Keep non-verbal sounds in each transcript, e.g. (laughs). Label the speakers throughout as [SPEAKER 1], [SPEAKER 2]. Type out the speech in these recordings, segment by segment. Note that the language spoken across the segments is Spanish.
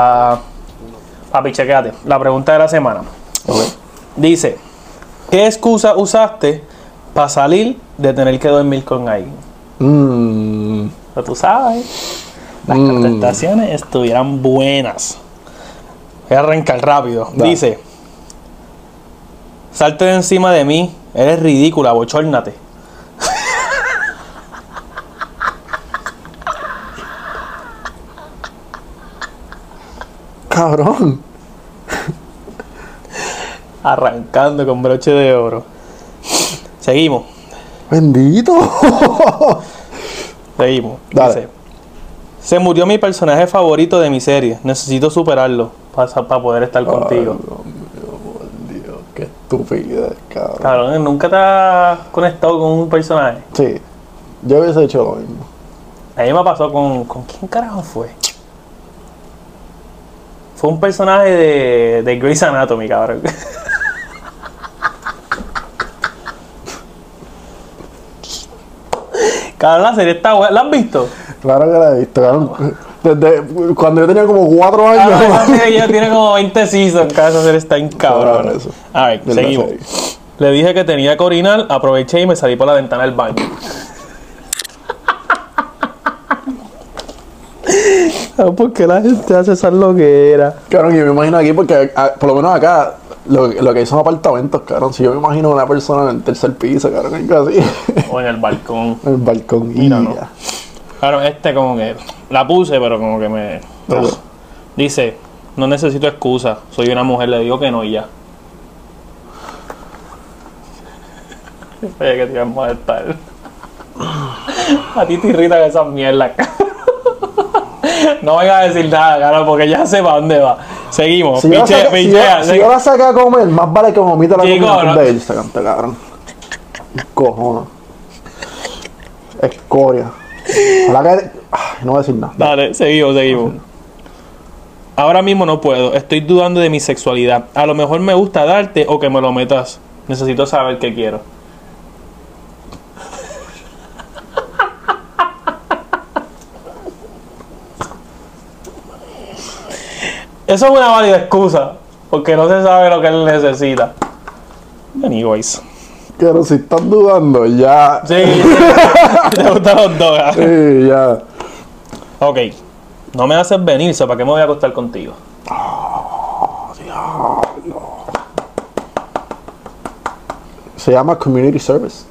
[SPEAKER 1] Ah, papi, chequéate. La pregunta de la semana. Dice, ¿qué excusa usaste para salir de tener que dormir con alguien?
[SPEAKER 2] Mm,
[SPEAKER 1] Pero tú sabes, las
[SPEAKER 2] Mm.
[SPEAKER 1] contestaciones estuvieran buenas. Voy a arrancar rápido. Dice, salte de encima de mí, eres ridícula, bochórnate.
[SPEAKER 2] Cabrón.
[SPEAKER 1] Arrancando con broche de oro. Seguimos,
[SPEAKER 2] Bendito.
[SPEAKER 1] seguimos.
[SPEAKER 2] Dale.
[SPEAKER 1] Dice, se murió mi personaje favorito de mi serie. Necesito superarlo para poder estar contigo.
[SPEAKER 2] Dios, qué estupidez, cabrón.
[SPEAKER 1] Cabrón, ¿nunca te has conectado con un personaje?
[SPEAKER 2] Sí, yo hubiese hecho lo mismo.
[SPEAKER 1] A mí me pasó con. ¿Con quién carajo fue? Fue un personaje de, de Grey's Anatomy, cabrón. cabrón, la serie está buena. ¿La has visto?
[SPEAKER 2] Claro que la he visto, cabrón. Desde cuando yo tenía como cuatro
[SPEAKER 1] Cabrón,
[SPEAKER 2] años.
[SPEAKER 1] esa serie ya tiene como 20 seasons. Cada esa serie está en cabrón.
[SPEAKER 2] Eso.
[SPEAKER 1] A ver, seguimos. Le dije que tenía que orinar, aproveché y me salí por la ventana del baño. ¿Por qué la gente hace esa loquera?
[SPEAKER 2] Cabrón, yo me imagino aquí porque ah, por lo menos acá lo, lo que son apartamentos, cabrón. Si yo me imagino una persona en el tercer piso, cabrón, algo así.
[SPEAKER 1] O en el balcón. (laughs)
[SPEAKER 2] en el balcón y
[SPEAKER 1] Mira, no. Claro, este como que la puse, pero como que me.
[SPEAKER 2] Ok.
[SPEAKER 1] Dice, no necesito excusa, soy una mujer, le digo que no y ya. (laughs) Oye, que te iba a molestar. (laughs) A ti te irritan esas mierdas. (laughs) No venga a decir nada, claro, porque ya sé para dónde va. Seguimos.
[SPEAKER 2] Si yo, la
[SPEAKER 1] Piche-
[SPEAKER 2] saca- si yo-
[SPEAKER 1] pichea,
[SPEAKER 2] si yo la saqué a comer, más vale que vomite la
[SPEAKER 1] Chico,
[SPEAKER 2] comida
[SPEAKER 1] no.
[SPEAKER 2] de canta, cabrón. Cojones. Escoria. Ojalá que. Ay, no voy a decir nada.
[SPEAKER 1] Dale, seguimos, seguimos. Ahora mismo no puedo. Estoy dudando de mi sexualidad. A lo mejor me gusta darte o que me lo metas. Necesito saber qué quiero. Eso es una válida excusa. Porque no se sabe lo que él necesita. Anyways.
[SPEAKER 2] Pero si estás dudando, ya.
[SPEAKER 1] Sí, (laughs) te gustan los dos. ¿ah?
[SPEAKER 2] Sí, ya.
[SPEAKER 1] Ok. No me haces venir, ¿so ¿para qué me voy a acostar contigo?
[SPEAKER 2] Se llama Community Service.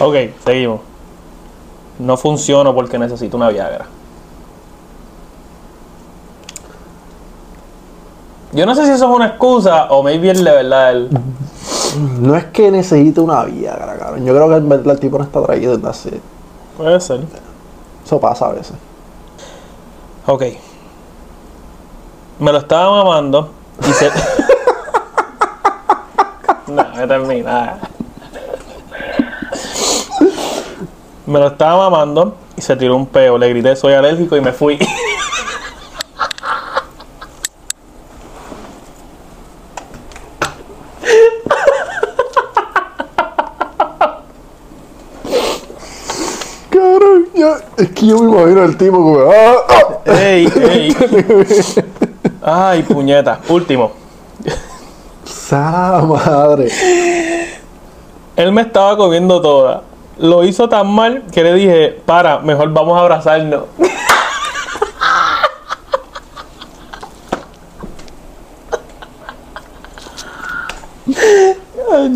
[SPEAKER 1] Ok, seguimos. No funciono porque necesito una Viagra. Yo no sé si eso es una excusa o maybe él de verdad él.
[SPEAKER 2] No es que necesite una Viagra, cabrón. Yo creo que en verdad el tipo no está traído desde hace.
[SPEAKER 1] Puede ser.
[SPEAKER 2] Eso pasa a veces.
[SPEAKER 1] Ok. Me lo estaba mamando y se. (laughs) no, me termina. Me lo estaba mamando y se tiró un peo. Le grité soy alérgico y me fui.
[SPEAKER 2] Cabrón, yo, es que yo me imagino el tipo como. ¡Ah! ah".
[SPEAKER 1] ey, ey. (laughs) Ay, puñeta. Último.
[SPEAKER 2] ¡Sa madre!
[SPEAKER 1] Él me estaba comiendo toda. Lo hizo tan mal que le dije, para, mejor vamos a abrazarnos. (laughs)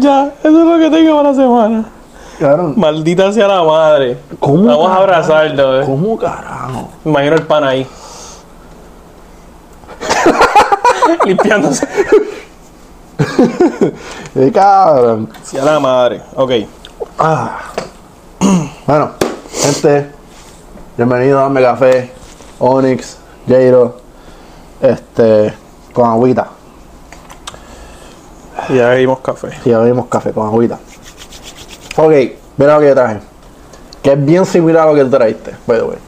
[SPEAKER 1] ya, eso es lo que tengo para la semana. Maldita sea la madre.
[SPEAKER 2] ¿Cómo,
[SPEAKER 1] Vamos a
[SPEAKER 2] carajo?
[SPEAKER 1] abrazarnos. eh.
[SPEAKER 2] ¿cómo carajo?
[SPEAKER 1] Me imagino el pan ahí. (laughs) Limpiándose.
[SPEAKER 2] ¡Eh, cabrón!
[SPEAKER 1] Sea la madre. Ok.
[SPEAKER 2] Ah. Bueno, gente, bienvenido a Dame Café, Onyx, Jairo, este, con agüita.
[SPEAKER 1] Y ya bebimos café.
[SPEAKER 2] Y ya bebimos café con agüita. Ok, mira lo que yo traje. Que es bien similar a lo que tú trajiste, by the way.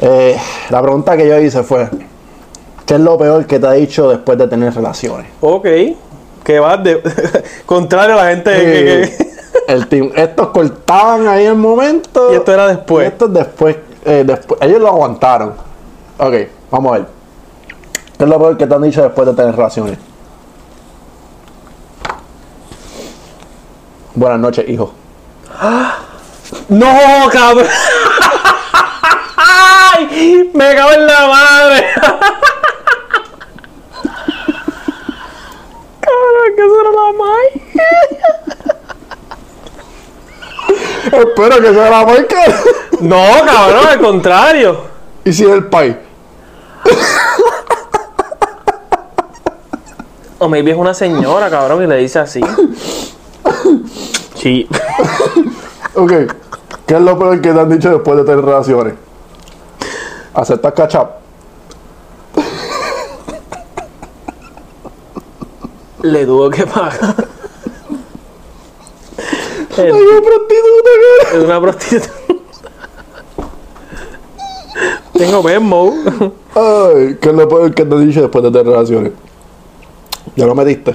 [SPEAKER 2] Eh, la pregunta que yo hice fue: ¿Qué es lo peor que te ha dicho después de tener relaciones?
[SPEAKER 1] Ok. Que vas de. (laughs) Contrario a la gente que- que-
[SPEAKER 2] el team, estos cortaban ahí el momento.
[SPEAKER 1] Y esto era después.
[SPEAKER 2] Y esto es después. eh, después, ellos lo aguantaron. Ok, vamos a ver. ¿Qué es lo peor que te han dicho después de tener relaciones? Buenas noches, hijo.
[SPEAKER 1] ¡No, cabrón! ¡Ay! ¡Me cago en la madre! cabrón, que eso era la Mike.
[SPEAKER 2] Espero que sea la marca.
[SPEAKER 1] No, cabrón, al contrario.
[SPEAKER 2] ¿Y si es el pai?
[SPEAKER 1] O maybe es una señora, cabrón, y le dice así. Sí. (laughs)
[SPEAKER 2] Ok. ¿Qué es lo peor que te han dicho después de tener relaciones? ¿Aceptas cachap?
[SPEAKER 1] Le tuvo que pagar.
[SPEAKER 2] ¡Ay, una prostituta,
[SPEAKER 1] Es una prostituta. Tengo Venmo.
[SPEAKER 2] Ay, ¿qué es lo peor que te han dicho después de tener relaciones? Ya lo metiste.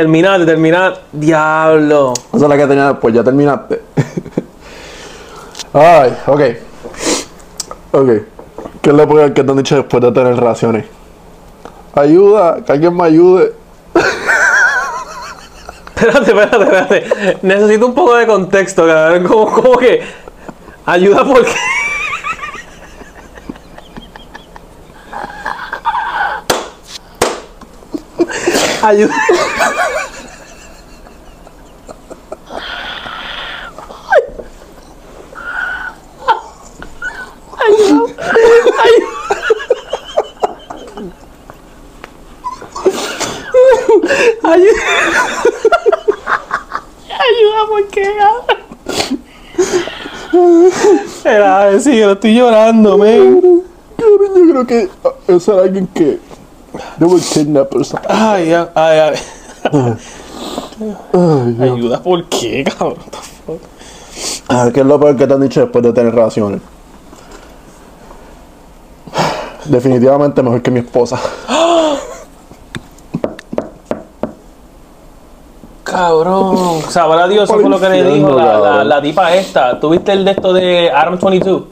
[SPEAKER 1] Terminaste, terminaste. Diablo.
[SPEAKER 2] Esa es la que tenía después, ya terminaste. (laughs) Ay, ok. Ok. ¿Qué es lo peor que te han dicho después de tener relaciones? Ayuda, que alguien me ayude. (laughs)
[SPEAKER 1] Espérate, espérate, espérate. Necesito un poco de contexto, cabrón. Como, como que. Ayuda porque. Ayuda. Ayuda. Ayuda. Ayuda porque Era si yo estoy llorando, men.
[SPEAKER 2] Yo creo que ah, era alguien que. Yo voy a kidnap or something.
[SPEAKER 1] Ay, ay, ay.
[SPEAKER 2] Ay, Dios.
[SPEAKER 1] Ayuda, ¿por qué, cabrón? What the fuck?
[SPEAKER 2] Ah, ¿Qué es lo peor que te han dicho después de tener relaciones? Definitivamente mejor que mi esposa.
[SPEAKER 1] Cabrón. Sabrá Dios, eso fue lo que le dijo la, la, tipa esta. ¿Tuviste el de esto de Adam 22?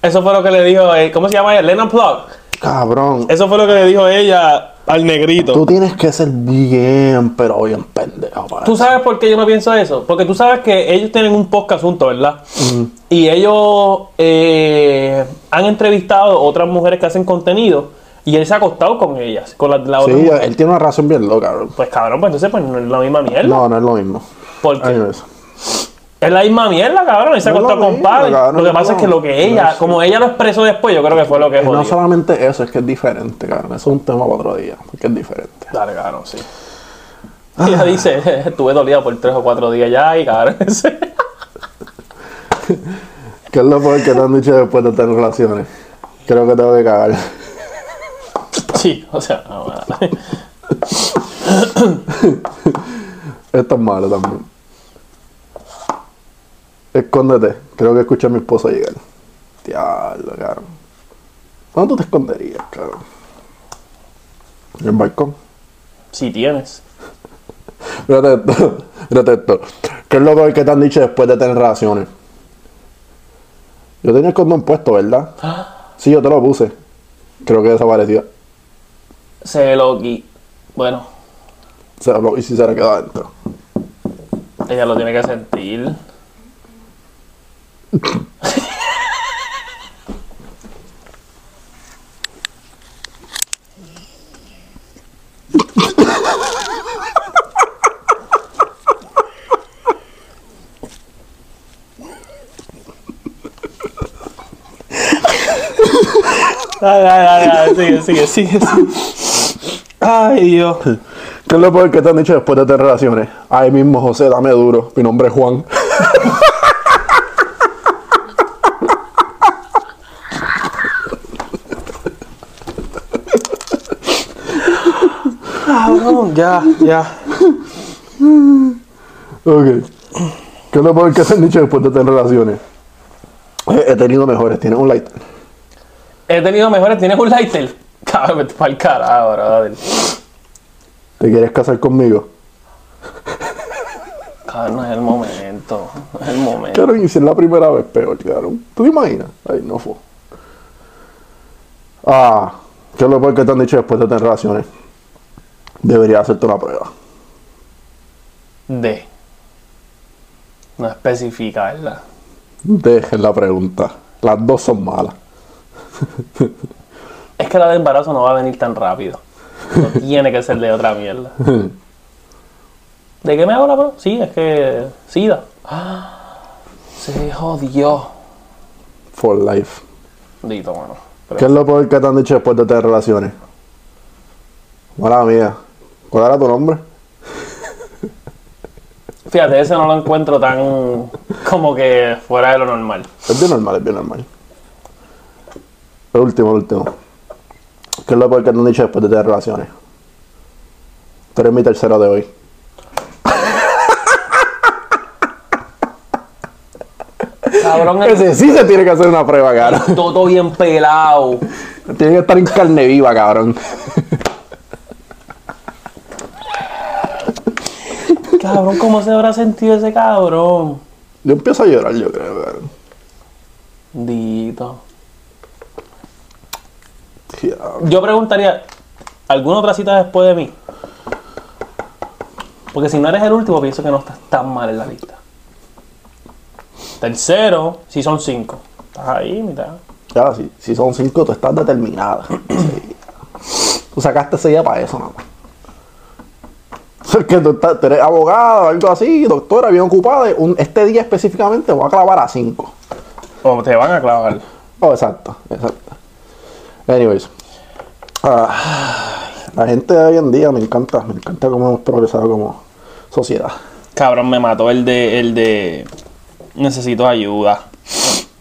[SPEAKER 1] Eso fue lo que le dijo, eh, ¿cómo se llama ella? Lennon Plug.
[SPEAKER 2] Cabrón.
[SPEAKER 1] Eso fue lo que le dijo ella al negrito.
[SPEAKER 2] Tú tienes que ser bien, pero bien pendejo para
[SPEAKER 1] ¿Tú
[SPEAKER 2] eso.
[SPEAKER 1] sabes por qué yo no pienso eso? Porque tú sabes que ellos tienen un podcast juntos, ¿verdad? Y ellos eh, han entrevistado otras mujeres que hacen contenido y él se ha acostado con ellas, con la, la otra
[SPEAKER 2] Sí,
[SPEAKER 1] mujer.
[SPEAKER 2] él tiene una razón bien loca.
[SPEAKER 1] Pues cabrón, pues entonces pues no es la misma mierda.
[SPEAKER 2] No, no es lo mismo.
[SPEAKER 1] Porque
[SPEAKER 2] Anyways.
[SPEAKER 1] Es la misma mierda, cabrón. Él se
[SPEAKER 2] es
[SPEAKER 1] acostó
[SPEAKER 2] lo
[SPEAKER 1] con padre. Lo que pasa es que lo que ella, como ella lo expresó después, yo creo que fue lo que
[SPEAKER 2] Y no solamente eso, es que es diferente, cabrón. Eso es un tema para otro día, porque es diferente.
[SPEAKER 1] Dale, cabrón, sí. Ella (laughs) dice, (laughs) estuve dolida por tres o cuatro días ya y cabrón. (laughs)
[SPEAKER 2] ¿Qué es lo peor que te han dicho después de tener relaciones? Creo que tengo que cagar.
[SPEAKER 1] sí, o sea, no.
[SPEAKER 2] Esto es malo también. Escóndete. Creo que escuché a mi esposo llegar. Diablo, cabrón. ¿Dónde tú te esconderías, cabrón? ¿En el balcón?
[SPEAKER 1] si tienes.
[SPEAKER 2] Mírate esto. Mírate esto. ¿Qué es lo peor que te han dicho después de tener relaciones? Yo tenía el condón puesto, ¿verdad? Sí, yo te lo puse. Creo que desapareció.
[SPEAKER 1] Se lo qui- Bueno,
[SPEAKER 2] Se lo- y si se le quedó adentro.
[SPEAKER 1] ella lo tiene que sentir. Dale, dale, dale, sigue, sigue, sigue. Ay, Dios.
[SPEAKER 2] ¿Qué es lo peor que te han dicho después de tener relaciones? Ahí mismo, José, dame duro. Mi nombre es Juan.
[SPEAKER 1] Cabrón, ya, ya.
[SPEAKER 2] Ok. ¿Qué es lo peor que te han dicho después de tener relaciones? Eh, He tenido mejores. Tienes un lighter.
[SPEAKER 1] He tenido mejores, tienes un lighter. (laughs) Cabrón, vete pa'l carajo, brother.
[SPEAKER 2] ¿Te quieres casar conmigo?
[SPEAKER 1] Cabrón, no es el momento. No es el momento.
[SPEAKER 2] Cabrón, y si es la primera vez peor, cabrón. ¿Tú te imaginas? Ay, no fue. Ah, ¿qué es lo peor que te han dicho después de tener relaciones? Debería hacerte una prueba.
[SPEAKER 1] D. No especifica, ¿verdad?
[SPEAKER 2] Dejen la pregunta. Las dos son malas.
[SPEAKER 1] Es que la de embarazo no va a venir tan rápido. No (laughs) tiene que ser de otra mierda. ¿De qué me hago la prueba? Sí, es que. SIDA. Ah, se jodió.
[SPEAKER 2] For life.
[SPEAKER 1] Dito, mano. Pero-
[SPEAKER 2] ¿Qué es lo peor que te han dicho después de tener relaciones? Mala mía. ¿Cuál era tu nombre?
[SPEAKER 1] Fíjate, ese no lo encuentro tan. como que fuera de lo normal.
[SPEAKER 2] Es bien normal, es bien normal. El último, el último. ¿Qué es lo peor que te han dicho después de tener relaciones? Tú eres mi tercero de hoy.
[SPEAKER 1] Cabrón, el
[SPEAKER 2] Ese sí se tiene que hacer una prueba, cara.
[SPEAKER 1] todo bien pelado.
[SPEAKER 2] Tiene que estar en carne viva, cabrón.
[SPEAKER 1] Cabrón, ¿cómo se habrá sentido ese cabrón?
[SPEAKER 2] Yo empiezo a llorar, yo creo, cabrón.
[SPEAKER 1] Dito.
[SPEAKER 2] Diablo.
[SPEAKER 1] Yo preguntaría, ¿alguna otra cita después de mí? Porque si no eres el último, pienso que no estás tan mal en la lista. Tercero, si son cinco. Estás ahí, mitad.
[SPEAKER 2] Ya, si, si son cinco, tú estás determinada. (clears throat) Sí. Tú sacaste ese día para eso, nada más. (laughs) Que tú, estás- tú eres abogada algo así, doctora, bien ocupada. un- este día específicamente voy a clavar a cinco.
[SPEAKER 1] O te van a clavar.
[SPEAKER 2] Oh, exacto, exacto. Anyways. ah, la gente de hoy en día me encanta, me encanta cómo hemos progresado como sociedad.
[SPEAKER 1] Cabrón, me mató el de. el de. Necesito ayuda.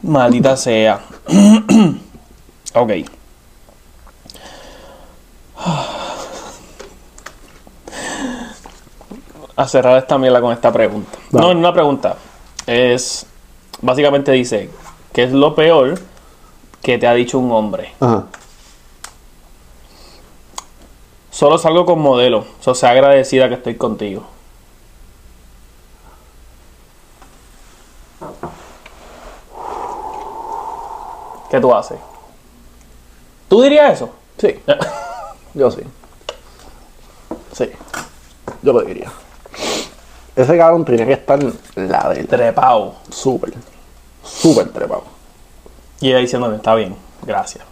[SPEAKER 1] Maldita sea. (clears throat) ok. A cerrar esta mierda con esta pregunta.
[SPEAKER 2] Dale.
[SPEAKER 1] No, no una pregunta. Es. Básicamente dice: ¿Qué es lo peor que te ha dicho un hombre?
[SPEAKER 2] Ajá.
[SPEAKER 1] Solo salgo con modelo. So, sea agradecida que estoy contigo. ¿Qué tú haces? ¿Tú dirías eso?
[SPEAKER 2] Sí, (laughs) yo sí. Sí, yo lo diría. Ese cabrón tenía que estar la del
[SPEAKER 1] Trepao.
[SPEAKER 2] súper, súper trepado.
[SPEAKER 1] Y ella diciéndome, está bien, gracias.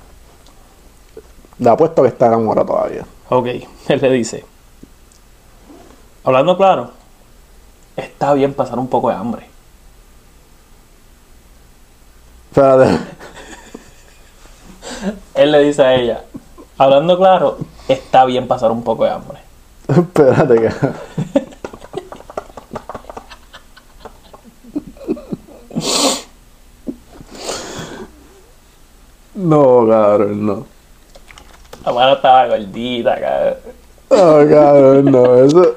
[SPEAKER 2] Le apuesto que está enamorado todavía.
[SPEAKER 1] Ok, (laughs) él le dice, hablando claro, está bien pasar un poco de hambre.
[SPEAKER 2] Espérate. (laughs)
[SPEAKER 1] Él le dice a ella, hablando claro, está bien pasar un poco de hambre. (laughs)
[SPEAKER 2] Espérate que. No, cabrón, no.
[SPEAKER 1] La mano estaba gordita, cabrón.
[SPEAKER 2] No, cabrón, no. Eso,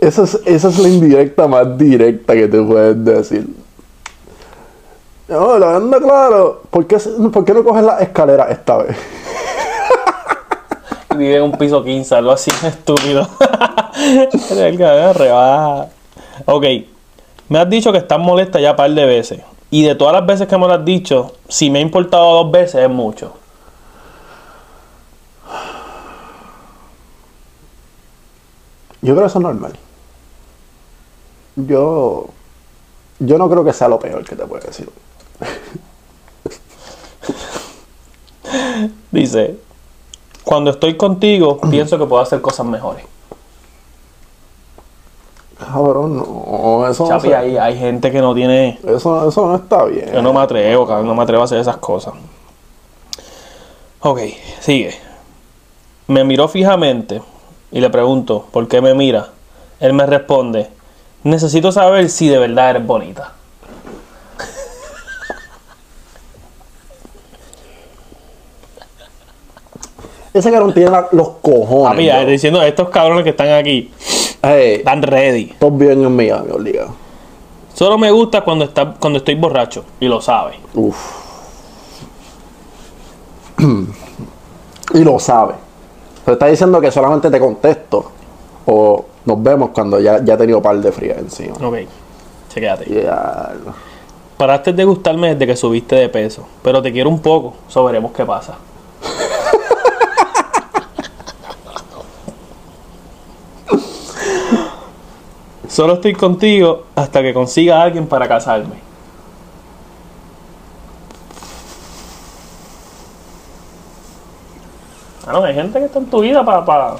[SPEAKER 2] eso es, esa es la indirecta más directa que te puedes decir. No, la anda claro. ¿Por qué, ¿Por qué no coges la escalera esta vez?
[SPEAKER 1] Vive en un piso 15, algo así (laughs) estúpido. el cabrón rebaja. Ok, me has dicho que estás molesta ya un par de veces. Y de todas las veces que me lo has dicho, si me ha importado dos veces es mucho.
[SPEAKER 2] Yo creo que eso es normal. Yo. Yo no creo que sea lo peor que te puede decir. (laughs)
[SPEAKER 1] Dice, cuando estoy contigo, (clears throat) pienso que puedo hacer cosas mejores.
[SPEAKER 2] Cabrón, no. Eso no,
[SPEAKER 1] Chapi,
[SPEAKER 2] se-
[SPEAKER 1] hay, hay gente que no tiene...
[SPEAKER 2] eso, eso no está bien.
[SPEAKER 1] Yo no me atrevo, cabrón, no me atrevo a hacer esas cosas. Ok, sigue. Me miró fijamente y le pregunto, ¿por qué me mira? Él me responde, necesito saber si de verdad eres bonita.
[SPEAKER 2] Ese cabrón tiene los cojones.
[SPEAKER 1] Ya,
[SPEAKER 2] bro.
[SPEAKER 1] diciendo estos cabrones que están aquí,
[SPEAKER 2] Hey,
[SPEAKER 1] están ready.
[SPEAKER 2] todos viven en Miami, obligado.
[SPEAKER 1] Solo me gusta cuando, está, cuando estoy borracho y lo sabe.
[SPEAKER 2] Uf. (clears throat) y lo sabe. Te está diciendo que solamente te contesto. O Nos vemos cuando ya, ya he tenido par de frías encima.
[SPEAKER 1] Ok, chequéate.
[SPEAKER 2] Ya.
[SPEAKER 1] Paraste de gustarme desde que subiste de peso, pero te quiero un poco, so veremos qué pasa. (laughs) Solo estoy contigo hasta que consiga a alguien para casarme. Ah, no, hay gente que está en tu vida para para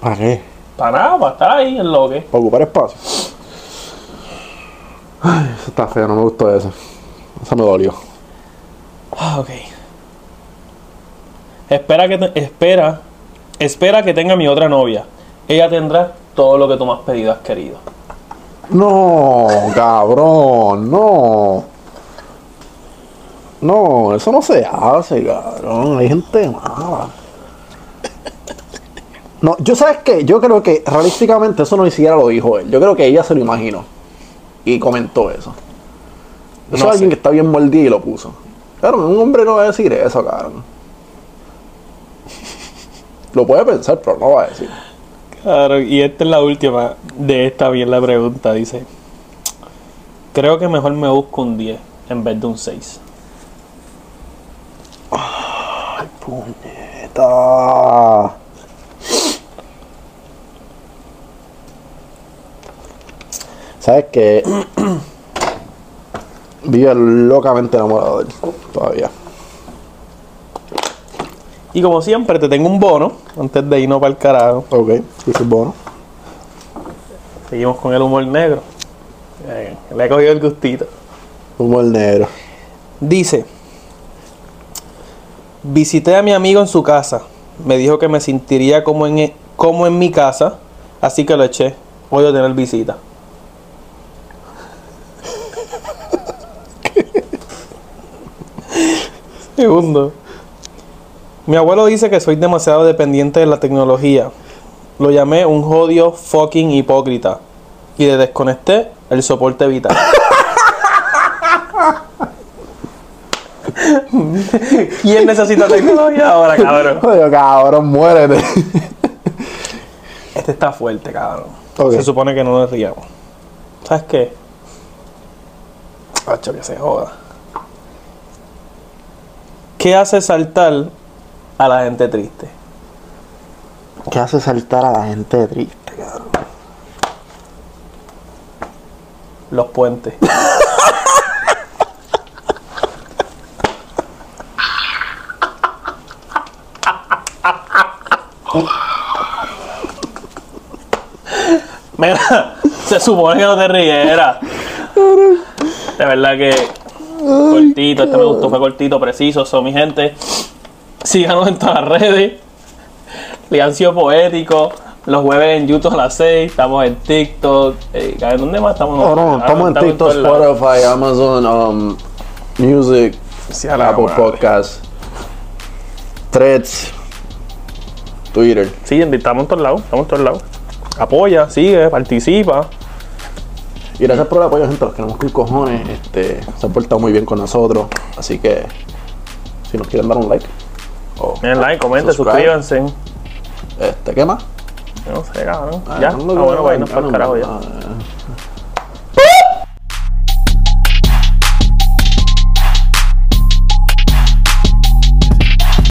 [SPEAKER 2] ¿Para qué?
[SPEAKER 1] nada, para estar ahí en lo que.
[SPEAKER 2] Para ocupar espacio. Ay, eso está feo, no me gustó eso. Eso me dolió.
[SPEAKER 1] Ah, ok. Espera que te- espera, espera que tenga mi otra novia. Ella tendrá todo lo que tú me has pedido, has querido.
[SPEAKER 2] No, cabrón, no. No, eso no se hace, cabrón. Hay gente mala. No, yo sabes qué, yo creo que realísticamente eso no ni siquiera lo dijo él. Yo creo que ella se lo imaginó. Y comentó eso. Eso
[SPEAKER 1] No
[SPEAKER 2] es alguien que está bien mordido y lo puso. Claro, un hombre no va a decir eso, cabrón. Lo puede pensar, pero no va a decir.
[SPEAKER 1] Claro, y esta es la última de esta bien la pregunta. Dice, creo que mejor me busco un 10 en vez de un 6.
[SPEAKER 2] Ay, puñeta. ¿Sabes que (clears throat) Vive locamente enamorado de él todavía.
[SPEAKER 1] Y como siempre, te tengo un bono antes de irnos para el carajo.
[SPEAKER 2] Ok, sí, sí, bueno.
[SPEAKER 1] Seguimos con el humor negro. Eh, le he cogido el gustito.
[SPEAKER 2] Humor negro.
[SPEAKER 1] Dice, visité a mi amigo en su casa. Me dijo que me sentiría como en, como en mi casa, así que lo eché. Voy a tener visita. (laughs) (laughs) Segundo. Mi abuelo dice que soy demasiado dependiente de la tecnología. Lo llamé un jodido fucking hipócrita. Y le desconecté el soporte vital. (laughs) ¿Quién necesita tecnología ahora, cabrón?
[SPEAKER 2] Oye, cabrón, muérete.
[SPEAKER 1] Este está fuerte, cabrón. Se supone que no nos riamos. ¿Sabes qué? Hacho, que se joda. ¿Qué hace saltar a la gente triste?
[SPEAKER 2] ¿Qué hace saltar a la gente triste, cabrón?
[SPEAKER 1] Los puentes. Mira, se supone que no te rieras. De verdad que cortito, este me gustó, fue cortito, preciso. Son mi gente. Síganos en todas las redes. Liancio Poético. Los jueves en YouTube a las 6. Estamos en TikTok. Eh, ¿Dónde más estamos?
[SPEAKER 2] Cabrón, estamos en TikTok. Spotify, Amazon, um, Music,
[SPEAKER 1] Sí,
[SPEAKER 2] Apple. Podcasts, Threads, Twitter.
[SPEAKER 1] Sí, estamos en todos lados. Estamos en todos lados. Apoya, sigue, participa.
[SPEAKER 2] Y gracias por el apoyo, gente. Los queremos con cojones. Este, se han portado muy bien con nosotros. Así que, si nos quieren dar un like. O
[SPEAKER 1] Denle like, comenten, suscríbanse.
[SPEAKER 2] Este, ¿qué más?
[SPEAKER 1] No sé, cabrón.
[SPEAKER 2] Ah,
[SPEAKER 1] ya. Ah,
[SPEAKER 2] no, no,
[SPEAKER 1] bueno,
[SPEAKER 2] no,
[SPEAKER 1] pues irnos
[SPEAKER 2] no,
[SPEAKER 1] para el carajo ya.